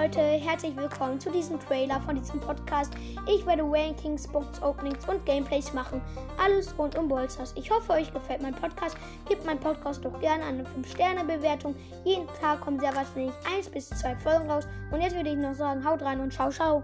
Leute, herzlich willkommen zu diesem Trailer von diesem Podcast. Ich werde Rankings, Box Openings und Gameplays machen. Alles rund um Bolsters. Ich hoffe, euch gefällt mein Podcast. Gebt meinen Podcast doch gerne eine 5-Sterne-Bewertung. Jeden Tag kommen sehr wahrscheinlich 1 bis 2 Folgen raus. Und jetzt würde ich noch sagen, haut rein und ciao, ciao.